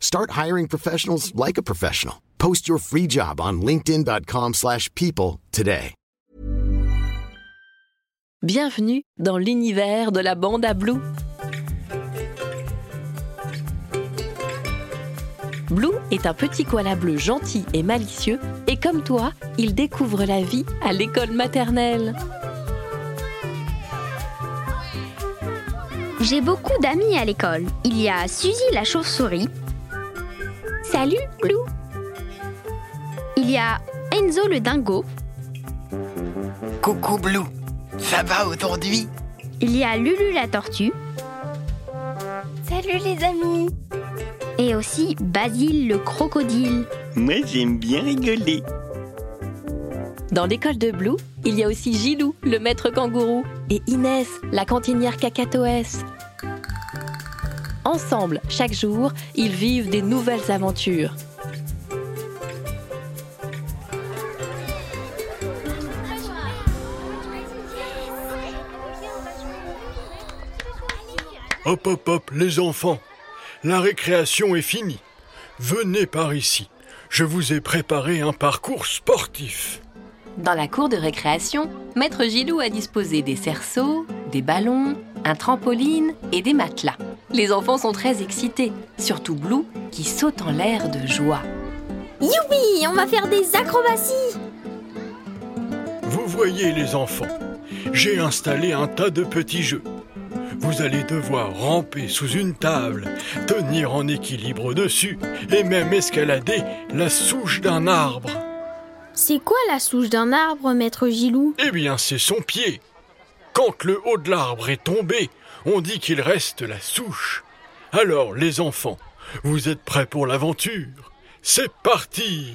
Start hiring professionals like a professional. Post your free job on linkedin.com/people slash people today. Bienvenue dans l'univers de la bande à Blue. Blue est un petit koala bleu gentil et malicieux et comme toi, il découvre la vie à l'école maternelle. J'ai beaucoup d'amis à l'école. Il y a Suzy la chauve-souris. Salut, Blue. Il y a Enzo le dingo. Coucou Blue, ça va aujourd'hui? Il y a Lulu la tortue. Salut les amis. Et aussi Basile le crocodile. Moi j'aime bien rigoler. Dans l'école de Blue, il y a aussi Gilou, le maître kangourou, et Inès, la cantinière cacatoès. Ensemble, chaque jour, ils vivent des nouvelles aventures. Hop hop hop, les enfants. La récréation est finie. Venez par ici. Je vous ai préparé un parcours sportif. Dans la cour de récréation, Maître Gilou a disposé des cerceaux, des ballons, un trampoline et des matelas. Les enfants sont très excités, surtout Blue qui saute en l'air de joie. Youpi, on va faire des acrobaties. Vous voyez les enfants, j'ai installé un tas de petits jeux. Vous allez devoir ramper sous une table, tenir en équilibre dessus et même escalader la souche d'un arbre. C'est quoi la souche d'un arbre, maître Gilou? Eh bien, c'est son pied. Quand le haut de l'arbre est tombé, on dit qu'il reste la souche. Alors, les enfants, vous êtes prêts pour l'aventure? C'est parti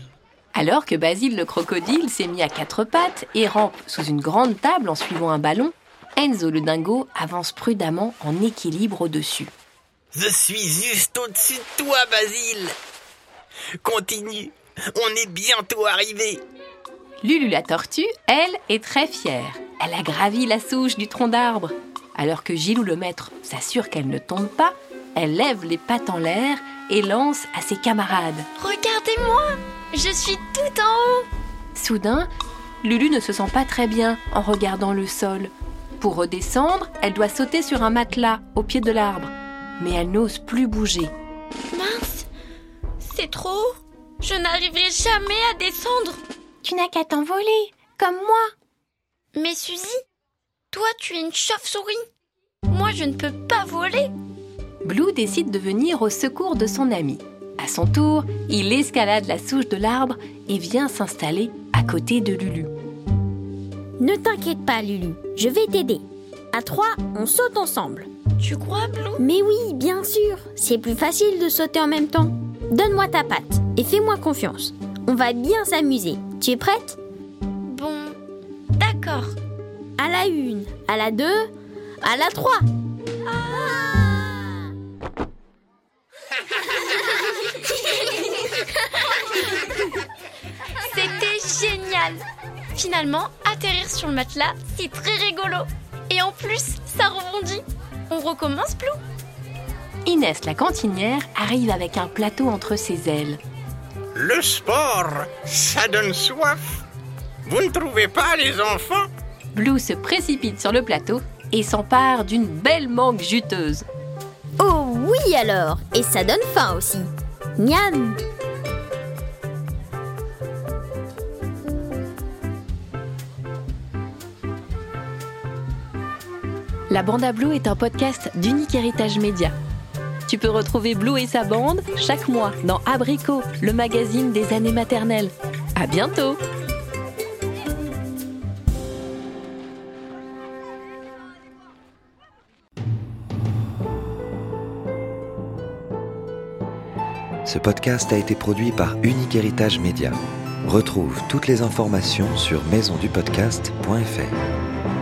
Alors que Basile le crocodile s'est mis à quatre pattes et rampe sous une grande table en suivant un ballon, Enzo le dingo avance prudemment en équilibre au-dessus. Je suis juste au-dessus de toi Basile. Continue, on est bientôt arrivé. Lulu la tortue, elle, est très fière. Elle a gravi la souche du tronc d'arbre. Alors que Gilou le maître s'assure qu'elle ne tombe pas, elle lève les pattes en l'air et lance à ses camarades. Regardez-moi Je suis tout en haut Soudain, Lulu ne se sent pas très bien en regardant le sol. Pour redescendre, elle doit sauter sur un matelas au pied de l'arbre. Mais elle n'ose plus bouger. Mince C'est trop haut Je n'arriverai jamais à descendre Tu n'as qu'à t'envoler, comme moi. Mais Suzy, toi tu es une chauve-souris. Moi je ne peux pas voler. Blue décide de venir au secours de son ami. À son tour, il escalade la souche de l'arbre et vient s'installer à côté de Lulu. Ne t'inquiète pas Lulu, je vais t'aider. À trois, on saute ensemble. Tu crois Blue Mais oui, bien sûr. C'est plus facile de sauter en même temps. Donne-moi ta patte et fais-moi confiance. On va bien s'amuser. Tu es prête? Bon, d'accord. À la une, à la deux, à la trois. C'était génial Finalement, atterrir sur le matelas, c'est très rigolo. Et en plus, ça rebondit. On recommence, Blue? Inès, la cantinière, arrive avec un plateau entre ses ailes. Le sport, ça donne soif. Vous ne trouvez pas les enfants? Blue se précipite sur le plateau et s'empare d'une belle mangue juteuse. Oh oui alors Et ça donne faim aussi. Miam La Bande à Blue est un podcast d'Unique Héritage Média. Tu peux retrouver Blue et sa bande chaque mois dans Abricot, le magazine des années maternelles. À bientôt! Ce podcast a été produit par Unique Héritage Média. Retrouve toutes les informations sur maisondupodcast.fr.